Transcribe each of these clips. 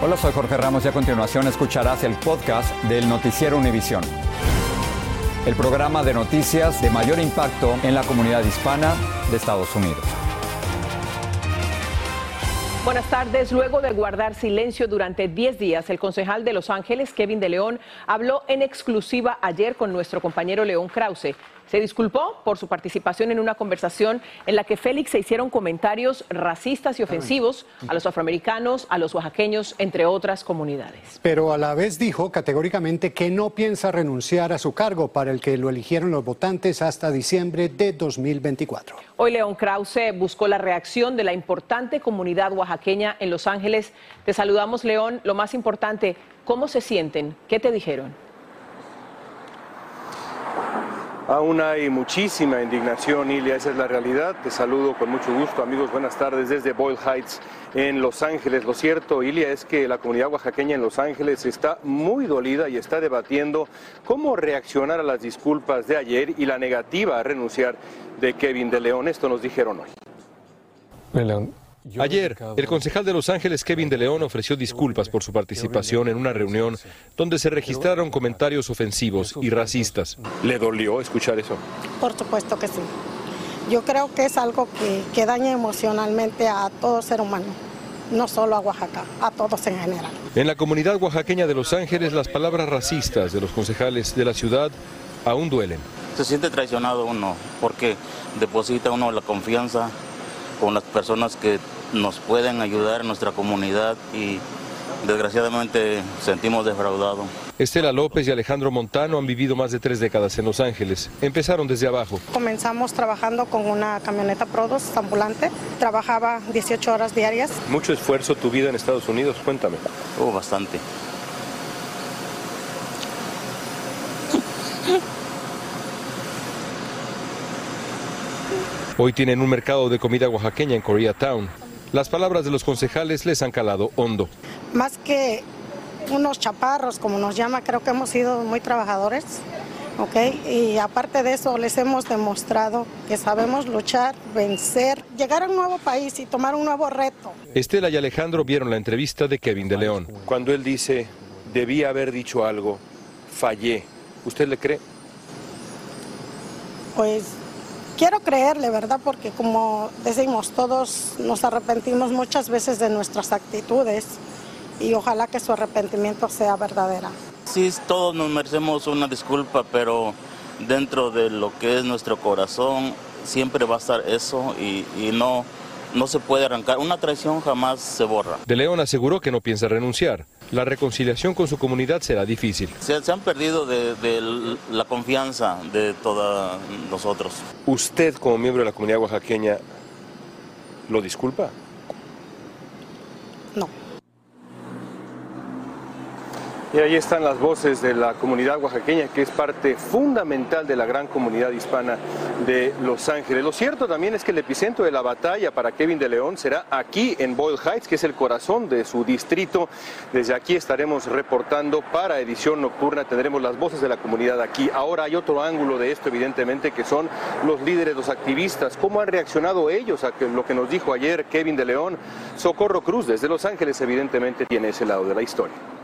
Hola, soy Jorge Ramos y a continuación escucharás el podcast del Noticiero Univisión. El programa de noticias de mayor impacto en la comunidad hispana de Estados Unidos. Buenas tardes. Luego de guardar silencio durante 10 días, el concejal de Los Ángeles, Kevin de León, habló en exclusiva ayer con nuestro compañero León Krause. Se disculpó por su participación en una conversación en la que Félix se hicieron comentarios racistas y ofensivos a los afroamericanos, a los oaxaqueños, entre otras comunidades. Pero a la vez dijo categóricamente que no piensa renunciar a su cargo para el que lo eligieron los votantes hasta diciembre de 2024. Hoy León Krause buscó la reacción de la importante comunidad oaxaqueña en Los Ángeles. Te saludamos, León. Lo más importante, ¿cómo se sienten? ¿Qué te dijeron? Aún hay muchísima indignación, Ilia, esa es la realidad. Te saludo con mucho gusto, amigos. Buenas tardes desde Boyle Heights en Los Ángeles. Lo cierto, Ilia, es que la comunidad oaxaqueña en Los Ángeles está muy dolida y está debatiendo cómo reaccionar a las disculpas de ayer y la negativa a renunciar de Kevin de León. Esto nos dijeron hoy. Ayer, el concejal de Los Ángeles, Kevin de León, ofreció disculpas por su participación en una reunión donde se registraron comentarios ofensivos y racistas. ¿Le dolió escuchar eso? Por supuesto que sí. Yo creo que es algo que, que daña emocionalmente a todo ser humano no solo a Oaxaca, a todos en general. En la comunidad oaxaqueña de Los Ángeles, las palabras racistas de los concejales de la ciudad aún duelen. Se siente traicionado uno porque deposita uno la confianza con las personas que nos pueden ayudar en nuestra comunidad y desgraciadamente sentimos defraudado. Estela López y Alejandro Montano han vivido más de tres décadas en Los Ángeles. Empezaron desde abajo. Comenzamos trabajando con una camioneta Prodos ambulante. Trabajaba 18 horas diarias. Mucho esfuerzo tu vida en Estados Unidos, cuéntame. Oh, bastante. Hoy tienen un mercado de comida oaxaqueña en Koreatown. Las palabras de los concejales les han calado hondo. Más que unos chaparros, como nos llama, creo que hemos sido muy trabajadores. ¿ok? Y aparte de eso, les hemos demostrado que sabemos luchar, vencer, llegar a un nuevo país y tomar un nuevo reto. Estela y Alejandro vieron la entrevista de Kevin de León. Cuando él dice, debía haber dicho algo, fallé, ¿usted le cree? Pues quiero creerle, ¿verdad? Porque como decimos, todos nos arrepentimos muchas veces de nuestras actitudes y ojalá que su arrepentimiento sea verdadera. Sí, todos nos merecemos una disculpa, pero dentro de lo que es nuestro corazón siempre va a estar eso y, y no, no se puede arrancar. Una traición jamás se borra. De León aseguró que no piensa renunciar. La reconciliación con su comunidad será difícil. Se, se han perdido de, de la confianza de todos nosotros. ¿Usted como miembro de la comunidad oaxaqueña lo disculpa? No. Y ahí están las voces de la comunidad oaxaqueña, que es parte fundamental de la gran comunidad hispana de Los Ángeles. Lo cierto también es que el epicentro de la batalla para Kevin de León será aquí en Boyle Heights, que es el corazón de su distrito. Desde aquí estaremos reportando para edición nocturna, tendremos las voces de la comunidad aquí. Ahora hay otro ángulo de esto, evidentemente, que son los líderes, los activistas. ¿Cómo han reaccionado ellos a lo que nos dijo ayer Kevin de León? Socorro Cruz, desde Los Ángeles, evidentemente, tiene ese lado de la historia.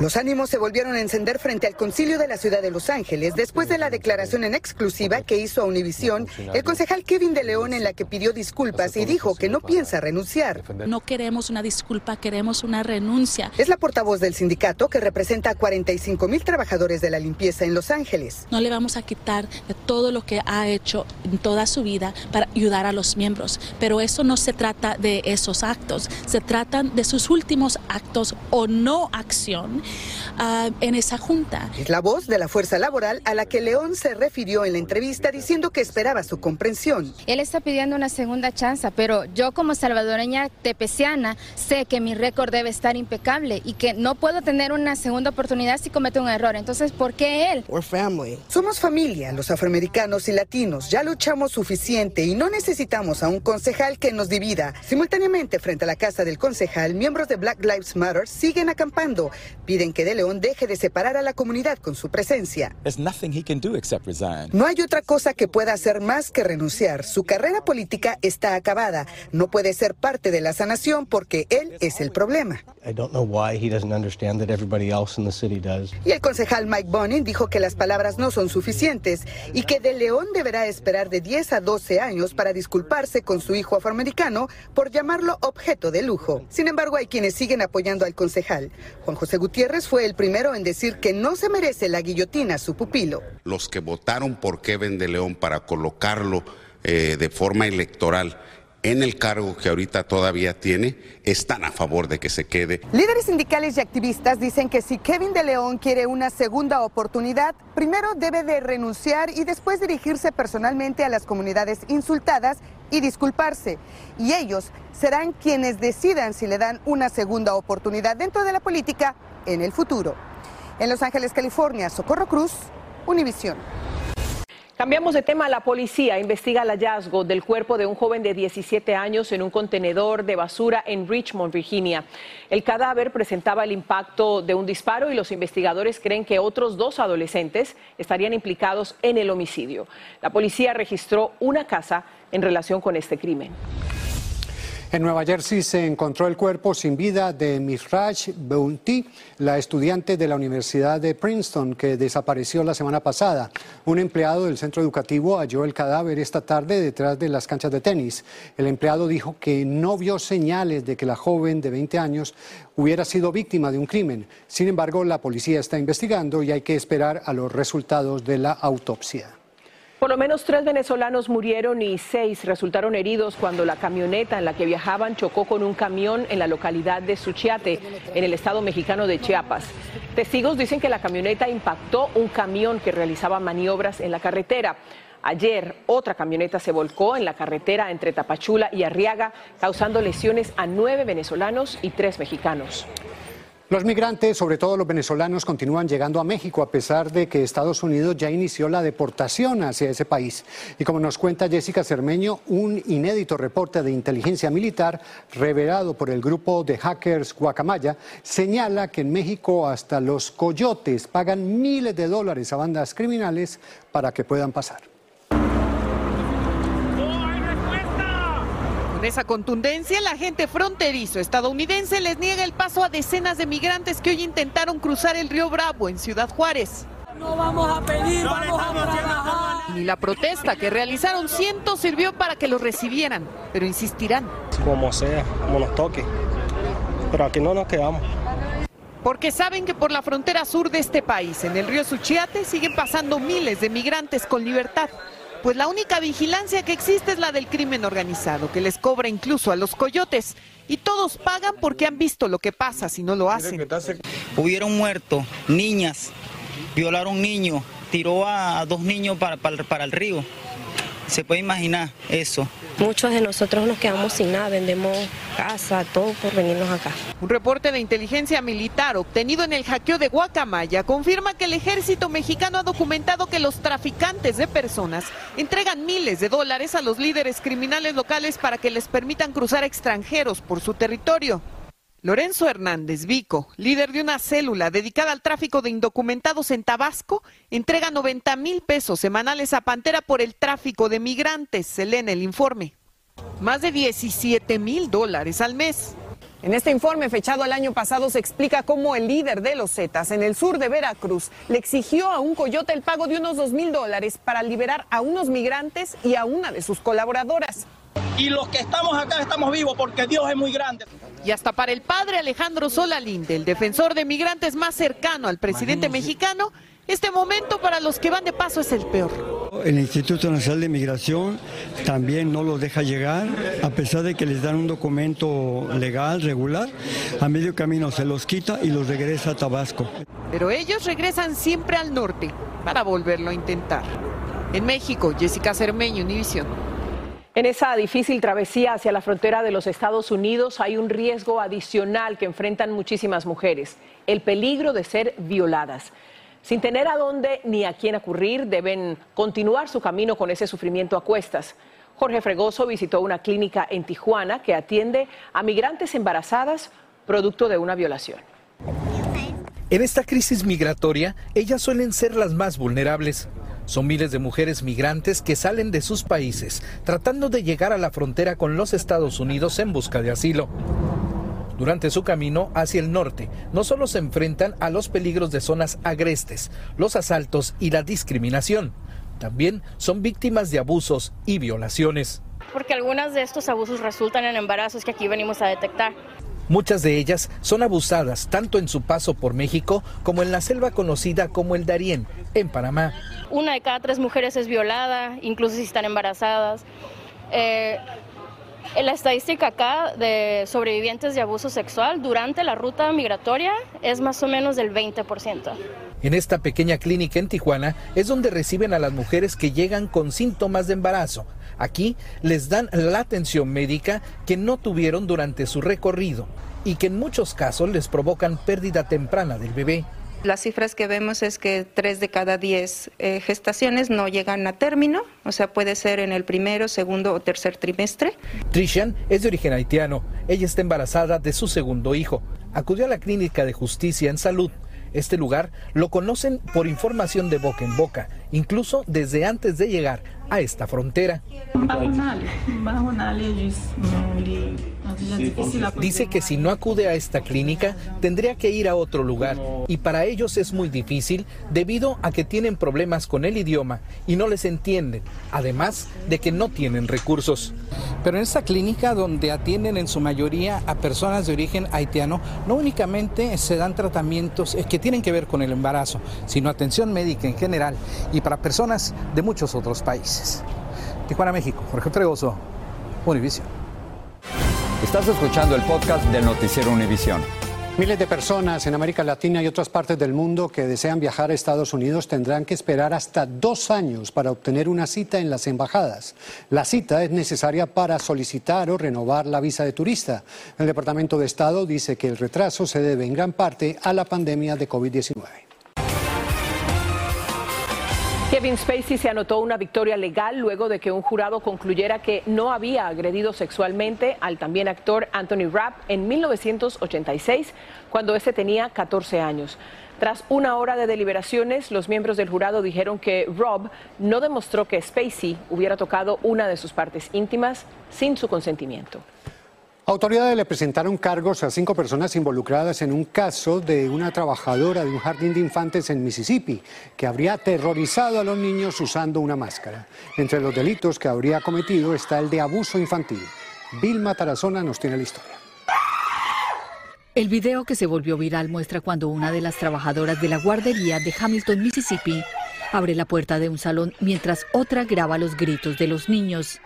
Los ánimos se volvieron a encender frente al concilio de la ciudad de Los Ángeles después de la declaración en exclusiva que hizo a Univisión el concejal Kevin de León en la que pidió disculpas y dijo que no piensa renunciar. No queremos una disculpa, queremos una renuncia. Es la portavoz del sindicato que representa a 45 mil trabajadores de la limpieza en Los Ángeles. No le vamos a quitar de todo lo que ha hecho en toda su vida para ayudar a los miembros, pero eso no se trata de esos actos, se tratan de sus últimos actos o no acción uh, en esa junta. Es la voz de la fuerza laboral a la que León se refirió en la entrevista diciendo que esperaba su comprensión. Él está pidiendo una segunda chance, pero yo como salvadoreña tepeciana sé que mi récord debe estar impecable y que no puedo tener una segunda oportunidad si cometo un error. Entonces, ¿por qué él? Somos familia, los afroamericanos y latinos. Ya luchamos suficiente y no necesitamos a un concejal que nos divida. Simultáneamente, frente a la casa del concejal, miembros de Black Lives Matter siguen acampando piden que De León deje de separar a la comunidad con su presencia. No hay otra cosa que pueda hacer más que renunciar. Su carrera política está acabada. No puede ser parte de la sanación porque él es el problema. Y el concejal Mike Bonin dijo que las palabras no son suficientes y que De León deberá esperar de 10 a 12 años para disculparse con su hijo afroamericano por llamarlo objeto de lujo. Sin embargo, hay quienes siguen apoyando al concejal. Juan José Gutiérrez fue el primero en decir que no se merece la guillotina a su pupilo. Los que votaron por Kevin de León para colocarlo eh, de forma electoral en el cargo que ahorita todavía tiene, están a favor de que se quede. Líderes sindicales y activistas dicen que si Kevin de León quiere una segunda oportunidad, primero debe de renunciar y después dirigirse personalmente a las comunidades insultadas y disculparse. Y ellos serán quienes decidan si le dan una segunda oportunidad dentro de la política en el futuro. En Los Ángeles, California, Socorro Cruz, Univisión. Cambiamos de tema. La policía investiga el hallazgo del cuerpo de un joven de 17 años en un contenedor de basura en Richmond, Virginia. El cadáver presentaba el impacto de un disparo y los investigadores creen que otros dos adolescentes estarían implicados en el homicidio. La policía registró una casa en relación con este crimen. En Nueva Jersey se encontró el cuerpo sin vida de Misraj Bounty, la estudiante de la Universidad de Princeton que desapareció la semana pasada. Un empleado del centro educativo halló el cadáver esta tarde detrás de las canchas de tenis. El empleado dijo que no vio señales de que la joven de 20 años hubiera sido víctima de un crimen. Sin embargo, la policía está investigando y hay que esperar a los resultados de la autopsia. Por lo menos tres venezolanos murieron y seis resultaron heridos cuando la camioneta en la que viajaban chocó con un camión en la localidad de Suchiate, en el estado mexicano de Chiapas. Testigos dicen que la camioneta impactó un camión que realizaba maniobras en la carretera. Ayer, otra camioneta se volcó en la carretera entre Tapachula y Arriaga, causando lesiones a nueve venezolanos y tres mexicanos. Los migrantes, sobre todo los venezolanos, continúan llegando a México a pesar de que Estados Unidos ya inició la deportación hacia ese país. Y como nos cuenta Jessica Cermeño, un inédito reporte de inteligencia militar revelado por el grupo de hackers Guacamaya señala que en México hasta los coyotes pagan miles de dólares a bandas criminales para que puedan pasar. Con esa contundencia, el agente fronterizo estadounidense les niega el paso a decenas de migrantes que hoy intentaron cruzar el río Bravo en Ciudad Juárez. No vamos a pedir, vamos a trabajar. Ni la protesta que realizaron cientos sirvió para que los recibieran, pero insistirán. Como sea, como nos toque. Pero aquí no nos quedamos. Porque saben que por la frontera sur de este país, en el río Suchiate, siguen pasando miles de migrantes con libertad pues la única vigilancia que existe es la del crimen organizado, que les cobra incluso a los coyotes. Y todos pagan porque han visto lo que pasa si no lo hacen. Hubieron muertos, niñas, violaron niños, tiró a dos niños para, para el río. Se puede imaginar eso. Muchos de nosotros nos quedamos sin nada, vendemos casa, todo por venirnos acá. Un reporte de inteligencia militar obtenido en el hackeo de Guacamaya confirma que el ejército mexicano ha documentado que los traficantes de personas entregan miles de dólares a los líderes criminales locales para que les permitan cruzar extranjeros por su territorio. Lorenzo Hernández Vico, líder de una célula dedicada al tráfico de indocumentados en Tabasco, entrega 90 mil pesos semanales a Pantera por el tráfico de migrantes, se lee en el informe. Más de 17 mil dólares al mes. En este informe fechado el año pasado se explica cómo el líder de los Zetas en el sur de Veracruz le exigió a un coyote el pago de unos 2 mil dólares para liberar a unos migrantes y a una de sus colaboradoras. Y los que estamos acá estamos vivos porque Dios es muy grande. Y hasta para el padre Alejandro Solalinde, el defensor de migrantes más cercano al presidente mexicano, este momento para los que van de paso es el peor. El Instituto Nacional de Migración también no los deja llegar, a pesar de que les dan un documento legal, regular, a medio camino se los quita y los regresa a Tabasco. Pero ellos regresan siempre al norte para volverlo a intentar. En México, Jessica Cermeño, Univisión. En esa difícil travesía hacia la frontera de los Estados Unidos hay un riesgo adicional que enfrentan muchísimas mujeres, el peligro de ser violadas. Sin tener a dónde ni a quién acudir, deben continuar su camino con ese sufrimiento a cuestas. Jorge Fregoso visitó una clínica en Tijuana que atiende a migrantes embarazadas producto de una violación. En esta crisis migratoria, ellas suelen ser las más vulnerables. Son miles de mujeres migrantes que salen de sus países tratando de llegar a la frontera con los Estados Unidos en busca de asilo. Durante su camino hacia el norte, no solo se enfrentan a los peligros de zonas agrestes, los asaltos y la discriminación, también son víctimas de abusos y violaciones. Porque algunas de estos abusos resultan en embarazos que aquí venimos a detectar. Muchas de ellas son abusadas tanto en su paso por México como en la selva conocida como el Darién, en Panamá. Una de cada tres mujeres es violada, incluso si están embarazadas. Eh, la estadística acá de sobrevivientes de abuso sexual durante la ruta migratoria es más o menos del 20%. En esta pequeña clínica en Tijuana es donde reciben a las mujeres que llegan con síntomas de embarazo. Aquí les dan la atención médica que no tuvieron durante su recorrido y que en muchos casos les provocan pérdida temprana del bebé. Las cifras que vemos es que tres de cada diez eh, gestaciones no llegan a término, o sea, puede ser en el primero, segundo o tercer trimestre. Trishan es de origen haitiano. Ella está embarazada de su segundo hijo. Acudió a la clínica de justicia en salud este lugar lo conocen por información de boca en boca, incluso desde antes de llegar a esta frontera. Dice que si no acude a esta clínica tendría que ir a otro lugar y para ellos es muy difícil debido a que tienen problemas con el idioma y no les entienden, además de que no tienen recursos. Pero en esta clínica donde atienden en su mayoría a personas de origen haitiano, no únicamente se dan tratamientos que tienen que ver con el embarazo, sino atención médica en general y para personas de muchos otros países. Tijuana, México, Jorge Fregoso, Univision. Estás escuchando el podcast del noticiero Univisión. Miles de personas en América Latina y otras partes del mundo que desean viajar a Estados Unidos tendrán que esperar hasta dos años para obtener una cita en las embajadas. La cita es necesaria para solicitar o renovar la visa de turista. El Departamento de Estado dice que el retraso se debe en gran parte a la pandemia de COVID-19. Kevin Spacey se anotó una victoria legal luego de que un jurado concluyera que no había agredido sexualmente al también actor Anthony Rapp en 1986, cuando ese tenía 14 años. Tras una hora de deliberaciones, los miembros del jurado dijeron que Rob no demostró que Spacey hubiera tocado una de sus partes íntimas sin su consentimiento. Autoridades le presentaron cargos a cinco personas involucradas en un caso de una trabajadora de un jardín de infantes en Mississippi que habría aterrorizado a los niños usando una máscara. Entre los delitos que habría cometido está el de abuso infantil. Vilma Tarazona nos tiene la historia. El video que se volvió viral muestra cuando una de las trabajadoras de la guardería de Hamilton, Mississippi, abre la puerta de un salón mientras otra graba los gritos de los niños.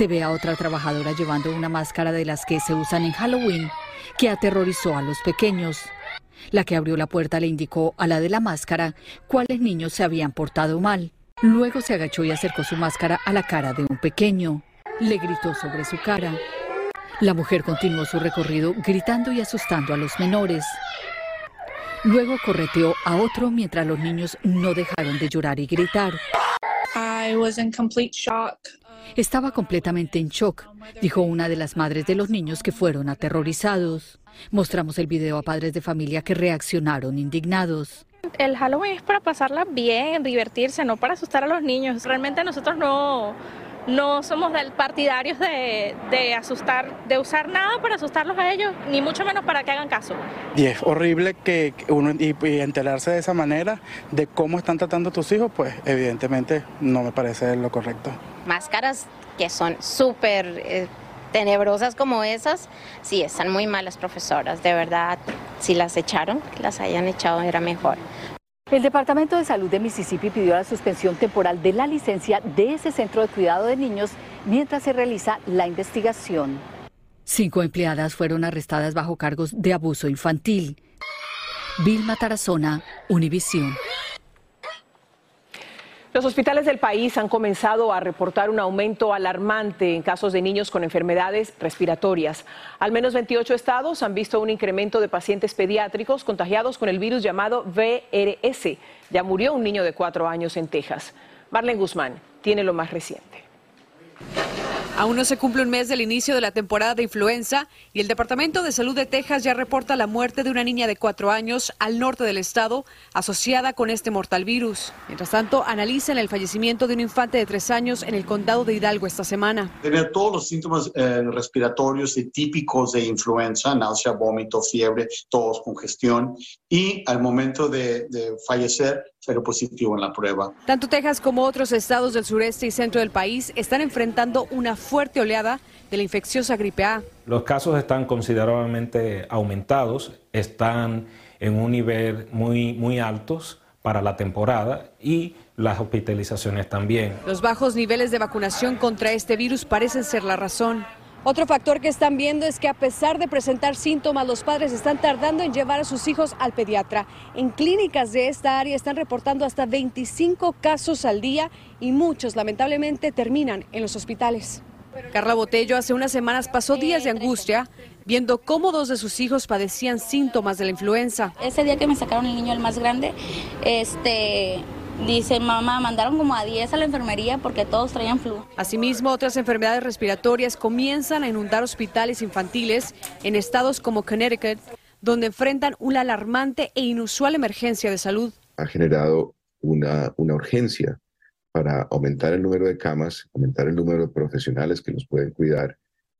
Se ve a otra trabajadora llevando una máscara de las que se usan en Halloween, que aterrorizó a los pequeños. La que abrió la puerta le indicó a la de la máscara cuáles niños se habían portado mal. Luego se agachó y acercó su máscara a la cara de un pequeño. Le gritó sobre su cara. La mujer continuó su recorrido gritando y asustando a los menores. Luego correteó a otro mientras los niños no dejaron de llorar y gritar. I was in complete shock. Estaba completamente en shock, dijo una de las madres de los niños que fueron aterrorizados. Mostramos el video a padres de familia que reaccionaron indignados. El Halloween es para pasarla bien, divertirse, no para asustar a los niños. Realmente nosotros no, no somos partidarios de, de, asustar, de usar nada para asustarlos a ellos, ni mucho menos para que hagan caso. Y es horrible que uno y, y enterarse de esa manera de cómo están tratando a tus hijos, pues evidentemente no me parece lo correcto. Máscaras que son súper eh, tenebrosas como esas, sí, están muy malas profesoras, de verdad, si las echaron, que las hayan echado era mejor. El Departamento de Salud de Mississippi pidió la suspensión temporal de la licencia de ese centro de cuidado de niños mientras se realiza la investigación. Cinco empleadas fueron arrestadas bajo cargos de abuso infantil. Vilma Tarazona, Univisión. Los hospitales del país han comenzado a reportar un aumento alarmante en casos de niños con enfermedades respiratorias. Al menos 28 estados han visto un incremento de pacientes pediátricos contagiados con el virus llamado VRS. Ya murió un niño de cuatro años en Texas. Marlene Guzmán tiene lo más reciente. Aún no se cumple un mes del inicio de la temporada de influenza y el Departamento de Salud de Texas ya reporta la muerte de una niña de cuatro años al norte del estado asociada con este mortal virus. Mientras tanto, analizan el fallecimiento de un infante de tres años en el condado de Hidalgo esta semana. Tener todos los síntomas eh, respiratorios y típicos de influenza, náusea, vómito, fiebre, tos, congestión y al momento de fallecer pero positivo en la prueba. Tanto Texas como otros estados del sureste y centro del país están enfrentando una fuerte oleada de la infecciosa gripe A. Los casos están considerablemente aumentados, están en un nivel muy, muy altos para la temporada y las hospitalizaciones también. Los bajos niveles de vacunación contra este virus parecen ser la razón. Otro factor que están viendo es que a pesar de presentar síntomas, los padres están tardando en llevar a sus hijos al pediatra. En clínicas de esta área están reportando hasta 25 casos al día y muchos lamentablemente terminan en los hospitales. Carla Botello hace unas semanas pasó días de angustia viendo cómo dos de sus hijos padecían síntomas de la influenza. Ese día que me sacaron el niño el más grande, este Dice, mamá, mandaron como a 10 a la enfermería porque todos traían flu. Asimismo, otras enfermedades respiratorias comienzan a inundar hospitales infantiles en estados como Connecticut, donde enfrentan una alarmante e inusual emergencia de salud. Ha generado una, una urgencia para aumentar el número de camas, aumentar el número de profesionales que nos pueden cuidar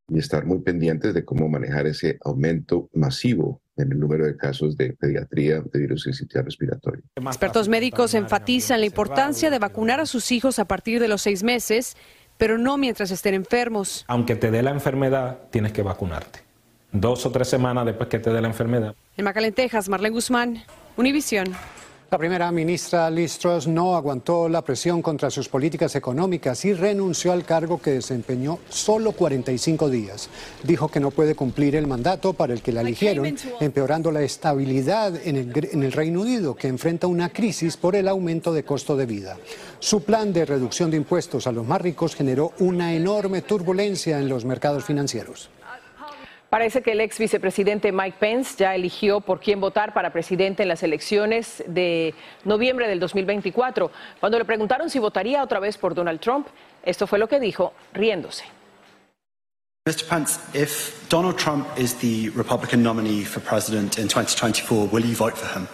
y estar muy pendientes de cómo manejar ese aumento masivo en el número de casos de pediatría de virus sincitial respiratorio. Expertos médicos enfatizan la importancia de vacunar a sus hijos a partir de los seis meses, pero no mientras estén enfermos. Aunque te dé la enfermedad, tienes que vacunarte. Dos o tres semanas después que te dé la enfermedad. En Macalén, Texas, Marlene Guzmán, Univisión. La primera ministra Liz Truss no aguantó la presión contra sus políticas económicas y renunció al cargo que desempeñó solo 45 días. Dijo que no puede cumplir el mandato para el que la eligieron, empeorando la estabilidad en el, en el Reino Unido, que enfrenta una crisis por el aumento de costo de vida. Su plan de reducción de impuestos a los más ricos generó una enorme turbulencia en los mercados financieros. Parece que el ex vicepresidente Mike Pence ya eligió por quién votar para presidente en las elecciones de noviembre del 2024. Cuando le preguntaron si votaría otra vez por Donald Trump, esto fue lo que dijo, riéndose. Mr. Pence, if Donald Trump is the Republican nominee for president in 2024, will you vote for him?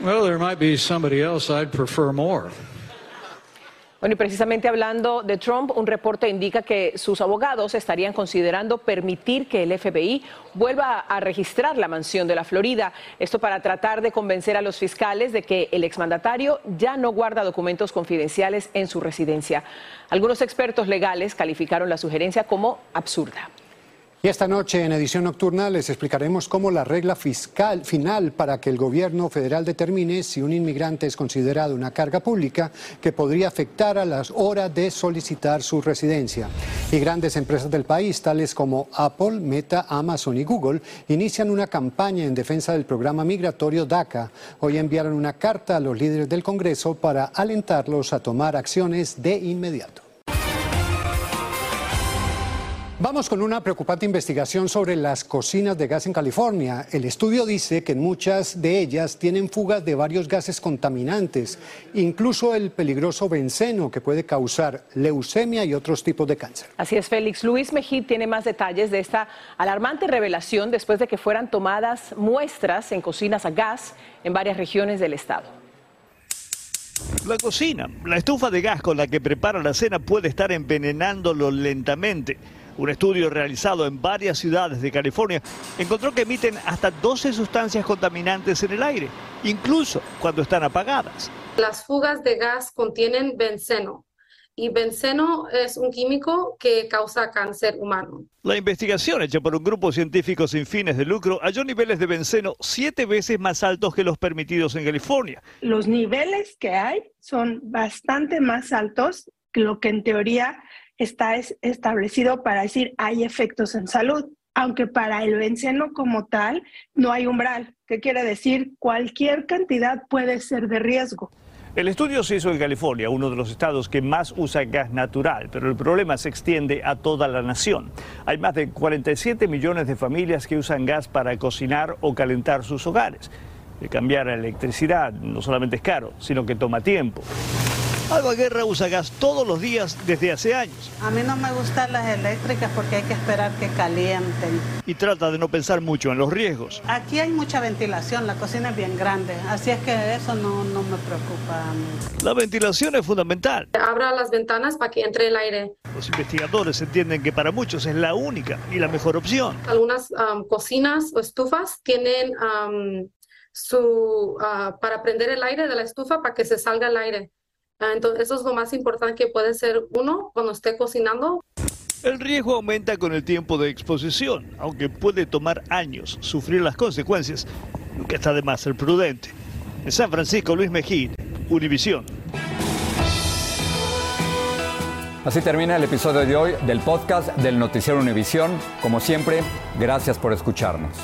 Well, there might be somebody else I'd prefer more. Bueno, y precisamente hablando de Trump, un reporte indica que sus abogados estarían considerando permitir que el FBI vuelva a registrar la mansión de la Florida. Esto para tratar de convencer a los fiscales de que el exmandatario ya no guarda documentos confidenciales en su residencia. Algunos expertos legales calificaron la sugerencia como absurda. Y esta noche en edición nocturna les explicaremos cómo la regla fiscal final para que el gobierno federal determine si un inmigrante es considerado una carga pública que podría afectar a las horas de solicitar su residencia. Y grandes empresas del país, tales como Apple, Meta, Amazon y Google, inician una campaña en defensa del programa migratorio DACA. Hoy enviaron una carta a los líderes del Congreso para alentarlos a tomar acciones de inmediato. Vamos con una preocupante investigación sobre las cocinas de gas en California. El estudio dice que muchas de ellas tienen fugas de varios gases contaminantes, incluso el peligroso benceno que puede causar leucemia y otros tipos de cáncer. Así es, Félix. Luis Mejid tiene más detalles de esta alarmante revelación después de que fueran tomadas muestras en cocinas a gas en varias regiones del estado. La cocina, la estufa de gas con la que prepara la cena puede estar envenenándolo lentamente. Un estudio realizado en varias ciudades de California encontró que emiten hasta 12 sustancias contaminantes en el aire, incluso cuando están apagadas. Las fugas de gas contienen benceno y benceno es un químico que causa cáncer humano. La investigación hecha por un grupo científico sin fines de lucro halló niveles de benceno siete veces más altos que los permitidos en California. Los niveles que hay son bastante más altos que lo que en teoría está establecido para decir hay efectos en salud, aunque para el benceno como tal no hay umbral, que quiere decir cualquier cantidad puede ser de riesgo. El estudio se hizo en California, uno de los estados que más usa gas natural, pero el problema se extiende a toda la nación. Hay más de 47 millones de familias que usan gas para cocinar o calentar sus hogares. De cambiar la electricidad no solamente es caro, sino que toma tiempo. Alba Guerra usa gas todos los días desde hace años. A mí no me gustan las eléctricas porque hay que esperar que calienten. Y trata de no pensar mucho en los riesgos. Aquí hay mucha ventilación, la cocina es bien grande, así es que eso no, no me preocupa. La ventilación es fundamental. Abra las ventanas para que entre el aire. Los investigadores entienden que para muchos es la única y la mejor opción. Algunas um, cocinas o estufas tienen um, su uh, para prender el aire de la estufa para que se salga el aire. Ah, entonces, eso es lo más importante que puede ser uno cuando esté cocinando. El riesgo aumenta con el tiempo de exposición, aunque puede tomar años sufrir las consecuencias. Nunca está de más ser prudente. En San Francisco, Luis Mejía, Univisión. Así termina el episodio de hoy del podcast del Noticiero Univisión. Como siempre, gracias por escucharnos.